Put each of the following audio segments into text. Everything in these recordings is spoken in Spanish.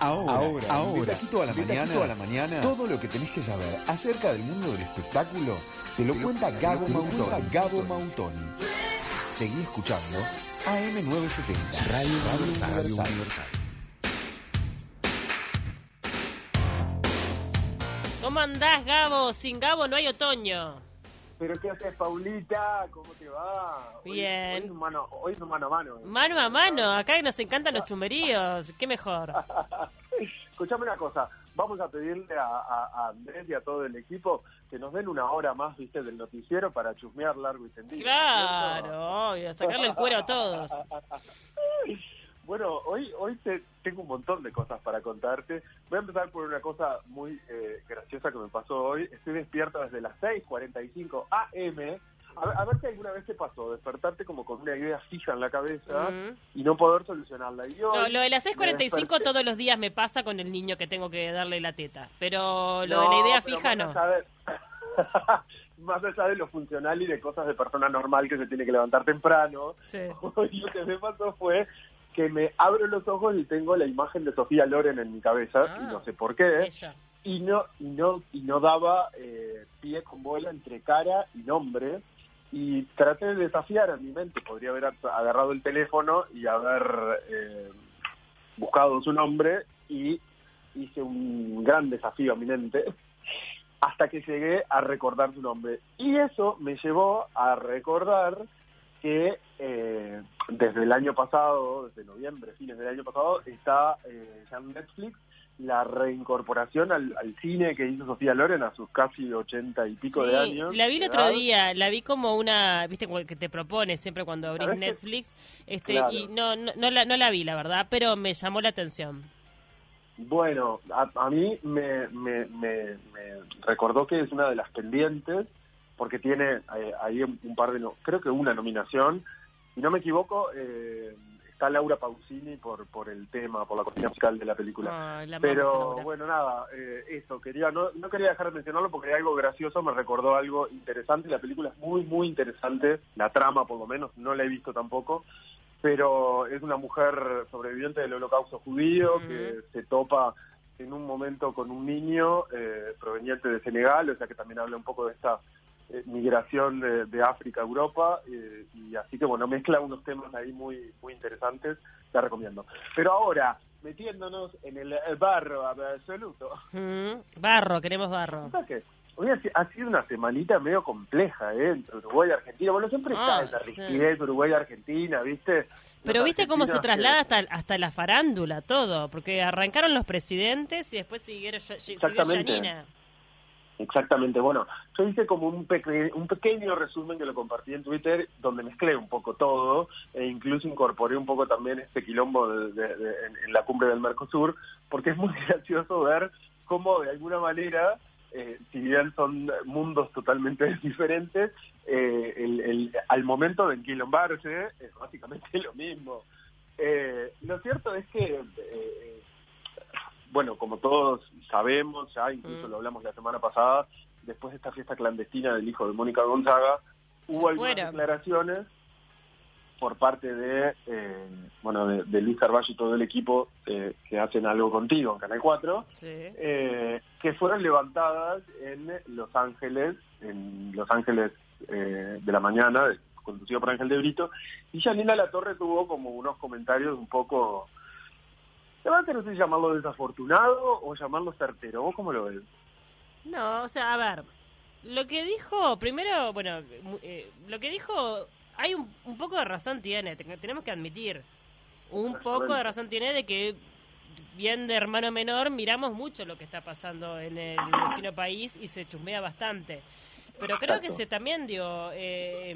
Ahora, ahora, ahora, aquí toda la mañana, toda la mañana, todo lo que tenés que saber acerca del mundo del espectáculo te lo cuenta Gabo Mautoni. Gabo Mautoni. Seguí escuchando AM970, Radio Radio Universal. ¿Cómo andás, Gabo? Sin Gabo no hay otoño. ¿Pero qué haces, Paulita? ¿Cómo te va? Hoy- Bien. Hoy, es un mano, hoy es un mano a mano. ¿eh? Mano a mano, acá nos encantan los chumeríos. Qué mejor. Escuchame una cosa, vamos a pedirle a, a- a Andrés y a todo el equipo que nos den una hora más, viste, del noticiero para chusmear largo y tendido. Claro, obvio, sacarle el cuero a todos. Bueno, hoy hoy te- tengo un montón de cosas para contarte. Voy a empezar por una cosa muy eh, graciosa que me pasó hoy. Estoy despierto desde las 6.45 AM. A ver, a ver si alguna vez te pasó, despertarte como con una idea fija en la cabeza Mm. y no poder solucionarla. Y hoy No, lo de las me 6.45 desperté- todos los días me pasa con el niño que tengo que darle la teta. Pero lo de la idea fija no. más allá de lo funcional y de cosas de persona normal que se tiene que levantar temprano, Sí. lo que me pasó fue que me abro los ojos y tengo la imagen de Sofía Loren en mi cabeza, Ah. y no sé por qué, Ella. y no y no y no daba eh, pie con bola entre cara y nombre y traté de desafiar a mi mente podría haber ag- agarrado el teléfono y haber eh, buscado su nombre y hice un gran desafío a mi mente hasta que llegué a recordar su nombre y eso me llevó a recordar que eh, desde el año pasado, desde noviembre, fines del año pasado, está eh, ya en Netflix la reincorporación al, al cine que hizo Sofía Loren a sus casi ochenta y pico Sí, de años. La vi el otro edad. día, la vi como una, viste, que te propone siempre cuando abrís. Netflix, este, Claro. y no, no, no la, no la vi, la verdad, pero me llamó la atención. Bueno, a, a mí me, me, me, me recordó que es una de las pendientes, porque tiene eh, ahí un, un par de, no, creo que una nominación, si no me equivoco, eh, está Laura Pausini por, por el tema, por la cortina musical de la película. La Pero bueno, nada, eh, eso, quería no, no quería dejar de mencionarlo porque hay algo gracioso, me recordó algo interesante, la película es muy, muy interesante, la trama por lo menos, no la he visto tampoco, pero es una mujer sobreviviente del holocausto judío que se topa en un momento con un niño eh, proveniente de Senegal, o sea que también habla un poco de esta eh, migración de, de África a Europa, eh, y así que bueno, mezcla unos temas ahí muy, muy interesantes, la recomiendo. Pero ahora, metiéndonos en el, el barro absoluto, Mm, barro, queremos barro. Que Hoy ha, si- ha sido una semanita medio compleja, ¿eh? Entre Uruguay y Argentina. Bueno, siempre Ah, está esa sí. rigidez Uruguay y Argentina, ¿viste? Pero viste cómo se traslada hasta, hasta la farándula, todo, porque arrancaron los presidentes y después siguieron, siguió Exactamente. Exactamente, bueno, yo hice como un, peque- un pequeño resumen que lo compartí en Twitter, donde mezclé un poco todo, e incluso incorporé un poco también este quilombo de- en, la cumbre del Mercosur, porque es muy gracioso ver cómo de alguna manera, eh, si bien son mundos totalmente diferentes, eh, el- el- al momento de enquilombarse es básicamente lo mismo. Eh, lo cierto es que... bueno, como todos sabemos, ya incluso Mm. lo hablamos la semana pasada, después de esta fiesta clandestina del hijo de Mónica Gonzaga, hubo algunas declaraciones por parte de, eh, bueno, de, de Luis Carballo y todo el equipo eh, que hacen algo contigo en Canal 4, Sí. eh, que fueron levantadas en Los Ángeles, en Los Ángeles eh, de la mañana, conducido por Ángel de Brito, y Janina La Torre tuvo como unos comentarios un poco... ¿Te no sé llamarlo desafortunado o llamarlo certero? ¿Vos cómo lo ves? No, o sea, a ver, lo que dijo, primero, bueno, eh, lo que dijo, hay un, un poco de razón tiene, te- tenemos que admitir, un poco de razón tiene de que, bien de hermano menor, miramos mucho lo que está pasando en el vecino país y se chusmea bastante. Pero creo que se también dio, eh,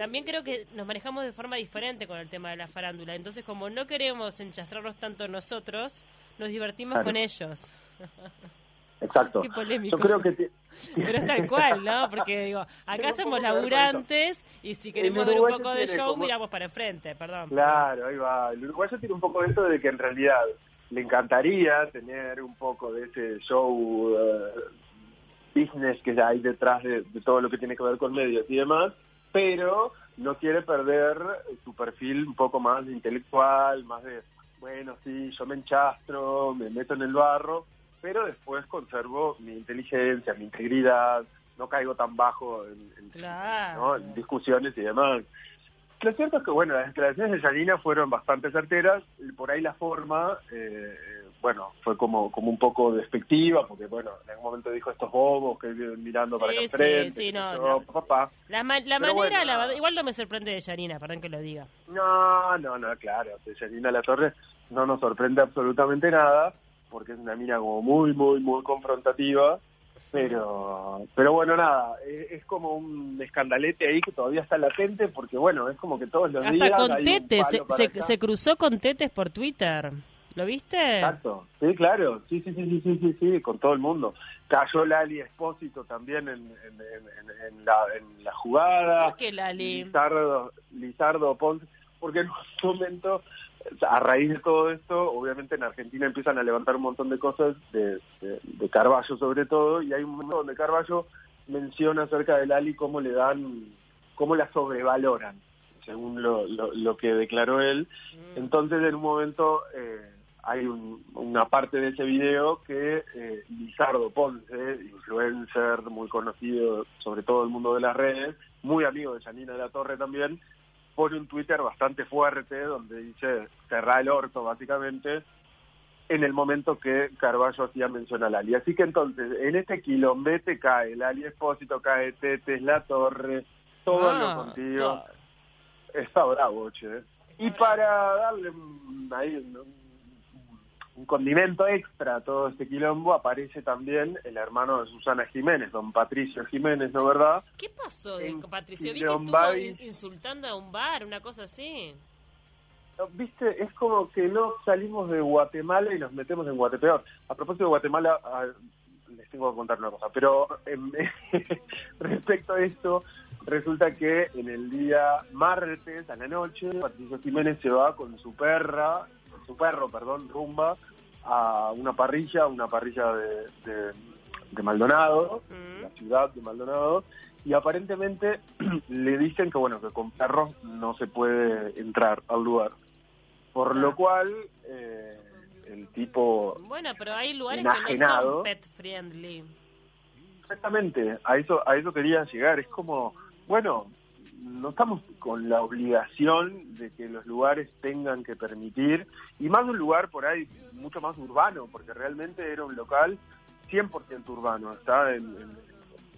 también creo que nos manejamos de forma diferente con el tema de la farándula. Entonces, como no queremos enchastrarnos tanto nosotros, nos divertimos Claro. con ellos. Exacto. Qué polémico. Yo creo que... te- Pero es tal cual, ¿no? Porque digo, acá somos laburantes y si queremos ver un poco de show, como- miramos para enfrente, perdón. Claro, ahí va. El uruguayo tiene un poco de eso de que en realidad le encantaría tener un poco de ese show eh, business que hay detrás de, de todo lo que tiene que ver con medios y demás, pero no quiere perder su perfil un poco más intelectual, más de, bueno, sí, yo me enchastro, me meto en el barro, pero después conservo mi inteligencia, mi integridad, no caigo tan bajo en, discusiones y demás. Lo cierto es que, bueno, las declaraciones de Yanina fueron bastante certeras, por ahí la forma, eh, bueno, fue como, como un poco despectiva, porque, bueno, en algún momento dijo estos bobos que viven mirando para acá sí, Sí, no, Papá. La, manera, igual no me sorprende de Yanina, perdón que lo diga. No, no, no, claro, de Yanina La Torre no nos sorprende absolutamente nada, porque es una mina como muy, muy, muy confrontativa, pero pero bueno, nada, es, como un escandalete ahí que todavía está latente, porque bueno, es como que todos los días... Hasta con Tetes, se, se, cruzó con Tetes por Twitter. ¿Lo viste? Exacto, sí, claro, sí, sí, sí, sí, sí, sí, sí, con todo el mundo. Cayó Lali Espósito también en, en, la, en la jugada. ¿Por qué Lali? Lizardo, Lizardo Ponce, porque en un momento a raíz de todo esto, obviamente en Argentina empiezan a levantar un montón de cosas de, de, Carballo sobre todo, y hay un momento donde Carballo menciona acerca de Lali cómo le dan, cómo la sobrevaloran, según lo, lo, que declaró él. Mm. Entonces en un momento eh, hay una parte de ese video que eh, Lizardo Ponce, influencer muy conocido sobre todo el mundo de las redes, muy amigo de Janina de la Torre también, pone un Twitter bastante fuerte donde dice cerrar el orto básicamente en el momento que Carballo hacía mención a Lali. Así que entonces, en este quilombete cae Lali Espósito, cae Tetes, La Torre, todo lo ah, contigo. Está bravo, che. Y para darle ahí un condimento extra a todo este quilombo, aparece también el hermano de Susana Jiménez, don Patricio Jiménez, ¿no verdad? ¿Qué pasó con Patricio? Vi que estuvo insultando a un bar, una cosa así. Viste, es como que no salimos de Guatemala y nos metemos en Guatepeor. A propósito de Guatemala, les tengo que contar una cosa, pero respecto a esto, resulta que en el día martes a la noche, Patricio Jiménez se va con su perra su perro, perdón, rumba a una parrilla, una parrilla de, de, Maldonado, la ciudad de Maldonado, y aparentemente le dicen que bueno que con perros no se puede entrar al lugar, por lo ah. cual eh, el tipo bueno, pero hay lugares que no son pet friendly. Exactamente, a eso a eso quería llegar. Es como bueno, no estamos con la obligación de que los lugares tengan que permitir, y más un lugar por ahí mucho más urbano, porque realmente era un local 100% urbano, está en,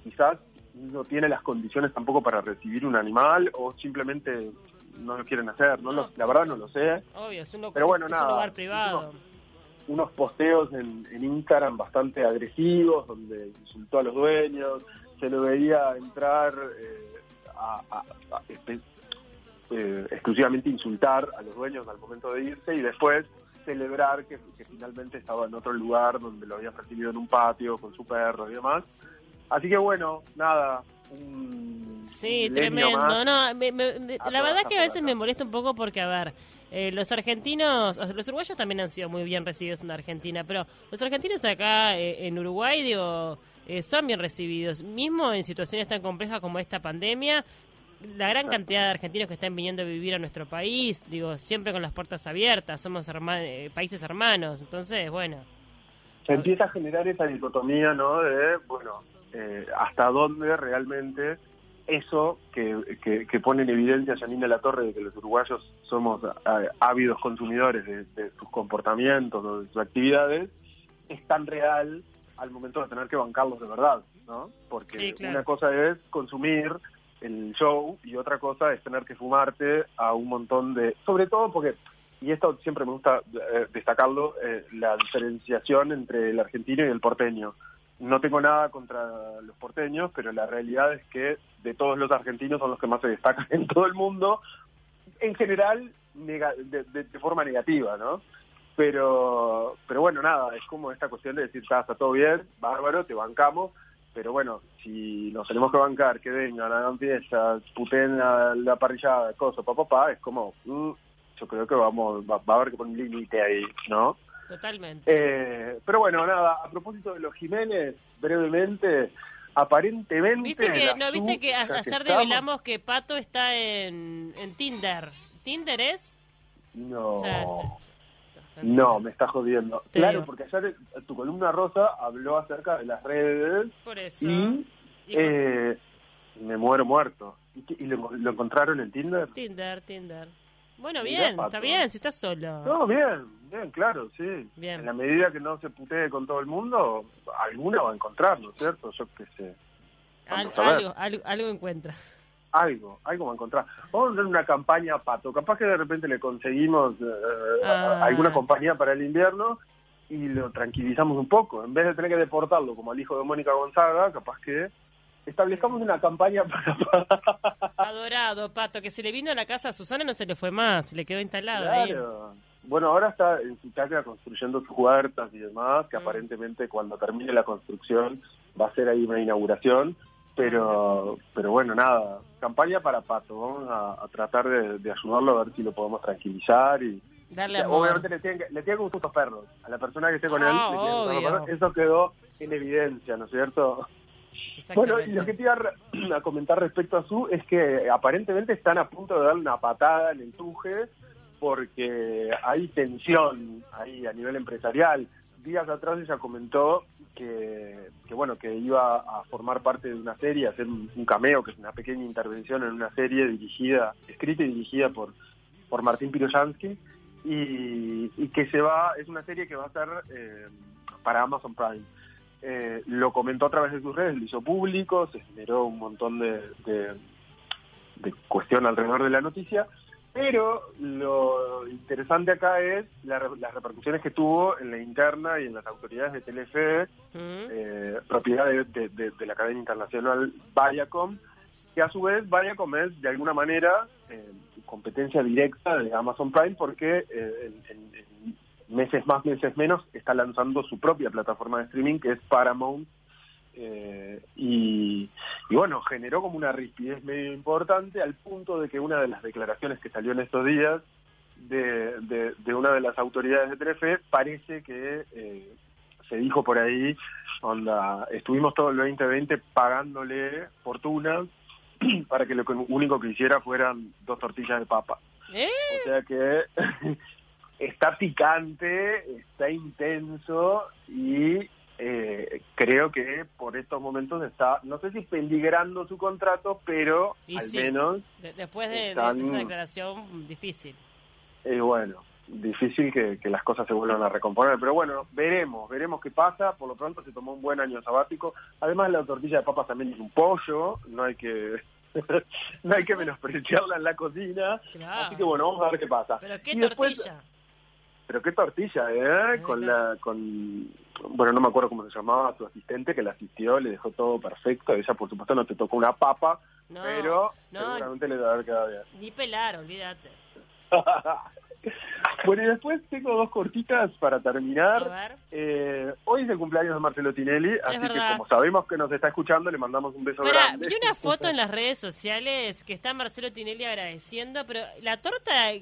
quizás no tiene las condiciones tampoco para recibir un animal o simplemente no lo quieren hacer, no, la verdad no lo sé. Obvio, es un, Pero bueno, nada, lugar privado. Unos, posteos en, en Instagram bastante agresivos, donde insultó a los dueños, se lo veía entrar... Eh, a, eh, exclusivamente insultar a los dueños al momento de irse y después celebrar que, finalmente estaba en otro lugar donde lo habían recibido en un patio con su perro y demás. Así que bueno, nada. sí, tremendo. No, la verdad que a veces me molesta un poco porque, a ver, eh, los argentinos, los uruguayos también han sido muy bien recibidos en Argentina, pero los argentinos acá eh, en Uruguay, digo, eh, son bien recibidos. Mismo en situaciones tan complejas como esta pandemia, la gran cantidad de argentinos que están viniendo a vivir a nuestro país, digo, siempre con las puertas abiertas, somos eh, países hermanos, entonces, bueno. Se empieza a generar esa dicotomía, ¿no? De, bueno, eh, hasta dónde realmente eso que, que, pone en evidencia Janina La Torre de que los uruguayos somos ávidos consumidores de, de sus comportamientos o de sus actividades, es tan real al momento de tener que bancarlos de verdad, ¿no? Porque una cosa es consumir el show y otra cosa es tener que fumarte a un montón de... Sobre todo porque, y esto siempre me gusta eh, destacarlo, eh, la diferenciación entre el argentino y el porteño. No tengo nada contra los porteños, pero la realidad es que de todos los argentinos son los que más se destacan en todo el mundo, en general de forma negativa, ¿no? Pero, pero bueno, nada, es como esta cuestión de decir, está todo bien, bárbaro, te bancamos, pero bueno, si nos tenemos que bancar, que vengan, hagan fiestas, puten la, la parrillada, cosas, papá, papá, es como, mm, yo creo que vamos, va, a haber que poner un límite ahí, ¿no? Totalmente. Eh, pero bueno, nada, a propósito de los Jiménez, brevemente, aparentemente... ¿Viste que, no, ¿viste que ayer develamos que Pato está en, en Tinder? ¿Tinder es? No. No, me está jodiendo. claro, porque ayer tu columna rosa habló acerca de las redes. Por eso. Y, eh, me muero muerto. ¿Y, lo, encontraron en Tinder? Tinder, Tinder. Bueno, bien, está bien, si estás solo. No, bien, bien, claro, sí. Bien. En la medida que no se putee con todo el mundo, alguna va a encontrar, ¿no es cierto? Yo qué sé. algo, algo, algo encuentra algo, algo va a encontrar. Vamos a hacer una campaña pato. Capaz que de repente le conseguimos eh, ah. alguna compañía para el invierno y lo tranquilizamos un poco. En vez de tener que deportarlo como al hijo de Mónica Gonzaga, capaz que establezcamos una campaña para... Adorado, Pato, que se le vino a la casa a Susana no se le fue más, le quedó instalado ahí. Bueno, ahora está en su casa construyendo sus huertas y demás, que mm. aparentemente cuando termine la construcción va a ser ahí una inauguración pero pero bueno nada campaña para Pato. Vamos a, tratar de, ayudarlo a ver si lo podemos tranquilizar y Darle obviamente le tienen, que, le tienen que gustar los perros. A la persona que esté con él ah, eso quedó en evidencia no es cierto bueno y lo que te iba a, comentar respecto a su es que aparentemente están a punto de darle una patada en el tuje porque hay tensión ahí a nivel empresarial días atrás ella comentó que, bueno que iba a formar parte de una serie, hacer un, cameo, que es una pequeña intervención en una serie dirigida, escrita y dirigida por, por Martín Piroyansky, y, que se va, es una serie que va a ser eh, para Amazon Prime. Eh, lo comentó a través de sus redes, lo hizo público, se generó un montón de, de, de cuestión alrededor de la noticia, pero lo interesante acá es las repercusiones que tuvo en la interna y en las autoridades de Telefe, eh, propiedad de, la cadena internacional Viacom, que a su vez Viacom es de alguna manera eh, competencia directa de Amazon Prime porque eh, en, meses más, meses menos está lanzando su propia plataforma de streaming que es Paramount eh, y, bueno, generó como una rispidez medio importante al punto de que una de las declaraciones que salió en estos días de, de, una de las autoridades de Telefe parece que eh, se dijo por ahí, onda, estuvimos todo el 2020 pagándole fortuna para que lo único que hiciera fueran dos tortillas de papa. ¿Eh? O sea que está picante, está intenso y eh, creo que por estos momentos está, no sé si peligrando su contrato, pero al menos... después de, esa declaración, difícil. Eh, bueno, difícil que, las cosas se vuelvan a recomponer, pero bueno, veremos, veremos qué pasa. Por lo pronto se tomó un buen año sabático. Además, la tortilla de papas también es un pollo, no hay que... no hay que menospreciarla en la cocina, así que bueno, vamos a ver qué pasa. Pero qué tortilla. Pero qué tortilla, ¿eh? Con la, con, bueno, no me acuerdo cómo se llamaba su asistente que la asistió, le dejó todo perfecto. Ella, por supuesto, no te tocó una papa, pero seguramente le debe haber quedado bien. Ni pelar, olvídate. bueno, y después tengo dos cortitas para terminar. Eh, hoy es el cumpleaños de Marcelo Tinelli, así que como sabemos que nos está escuchando, le mandamos un beso grande. Vi una foto en las redes sociales que está Marcelo Tinelli agradeciendo, pero la torta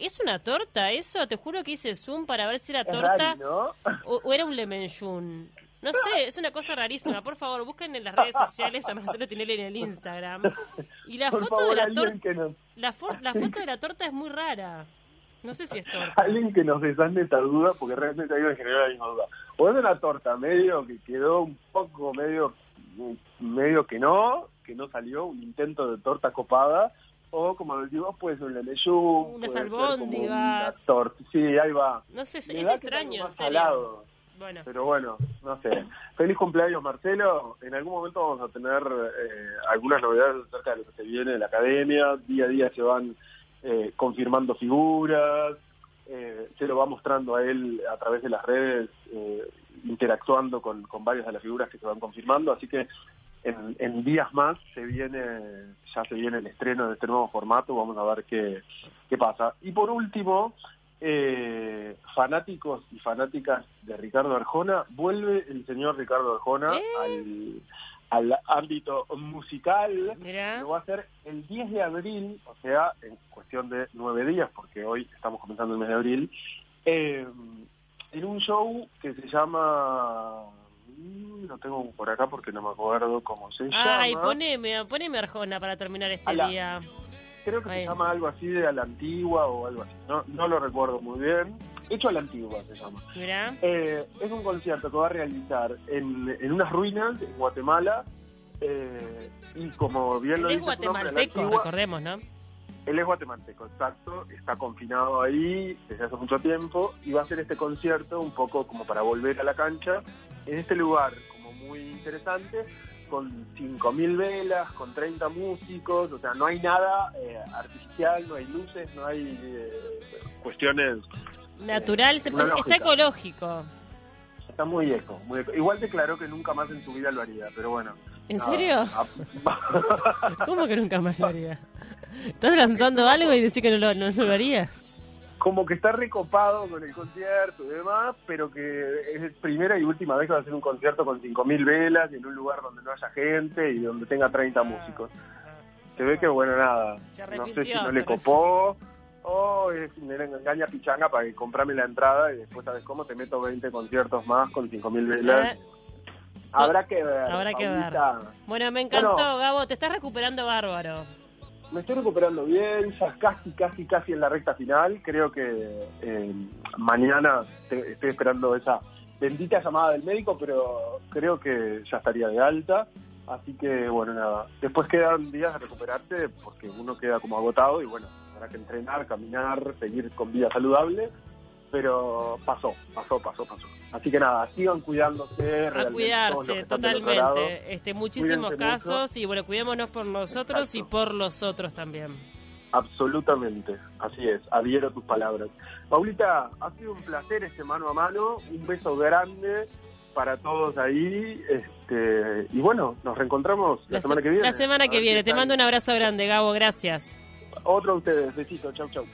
¿Es una torta eso? Te juro que hice zoom para ver si era torta o, era un lemenjun. No sé, es una cosa rarísima. Por favor, busquen en las redes sociales a Marcelo Tinelli en el Instagram. Y la foto de la torta la, la foto de la torta es muy rara. No sé si es torta. Alguien que nos desande esta duda, porque realmente hay que generar la misma duda. O es una torta medio que quedó un poco medio medio que no, que no salió, un intento de torta copada, o como decimos, puede ser un unas albóndigas, sí, ahí va. No sé, es extraño, salado. Bueno. Pero bueno, no sé. Feliz cumpleaños, Marcelo. En algún momento vamos a tener eh, algunas novedades acerca de lo que se viene de la academia. Día a día se van eh, confirmando figuras. Eh, se lo va mostrando a él a través de las redes, interactuando con, con varias de las figuras que se van confirmando. Así que en, días más se viene ya se viene el estreno de este nuevo formato vamos a ver qué, qué pasa. Y por último eh, fanáticos y fanáticas de Ricardo Arjona vuelve el señor Ricardo Arjona eh. al, al ámbito musical. Lo va a hacer el 10 de abril o sea en cuestión de nueve días porque hoy estamos comenzando el mes de abril eh, en un show que se llama lo tengo por acá porque no me acuerdo cómo se llama. Ay, poneme, poneme Arjona para terminar este día. Creo que se llama algo así de a la antigua o algo así. No, no lo recuerdo muy bien. Hecho a la antigua se llama. Eh, es un concierto que va a realizar en, en unas ruinas en Guatemala. Eh, y como bien lo dice es guatemalteco, recordemos, ¿no? Él es guatemalteco, exacto. Está confinado ahí desde hace mucho tiempo y va a hacer este concierto un poco como para volver a la cancha en este lugar como muy interesante con 5.000 velas, con 30 músicos, o sea, no hay nada eh, artificial, no hay luces, no hay eh, cuestiones... Eh, Natural, está ecológico. Está muy eco, muy Igual declaró que nunca más en su vida lo haría, pero bueno. ¿En serio? ¿Cómo que nunca más lo haría? ¿Estás lanzando algo y decís que no lo, no, no lo harías? Como que está recopado con el concierto y demás, pero que es primera y última vez que va a hacer un concierto con 5.000 velas y en un lugar donde no haya gente y donde tenga 30 músicos. Se ve que, bueno, nada, no sé si no le copó o es, me engaña pichanga para que comprame la entrada y después, ¿sabes cómo? Te meto 20 conciertos más con 5.000 velas. Eh, habrá que ver. Habrá que ver. Bueno, me encantó, Gabo, te estás recuperando bárbaro me estoy recuperando bien, ya casi, casi, casi en la recta final. Creo que eh, mañana estoy esperando esa bendita llamada del médico, pero creo que ya estaría de alta. Así que, bueno, nada. Después quedan días de recuperarse porque uno queda como agotado y, bueno, habrá que entrenar, caminar, seguir con vida saludable pero pasó, pasó, pasó, pasó. Así que nada, sigan cuidándose. A cuidarse, totalmente. Este, muchísimos casos y bueno, cuidémonos por nosotros y por los otros también. Absolutamente, así es, adhiero tus palabras. Paulita, ha sido un placer este mano a mano, un beso grande para todos ahí, este, y bueno, nos reencontramos la, semana que viene. La semana que viene, te mando un abrazo grande, Gabo, gracias. Otro a ustedes, besito, chau, chau.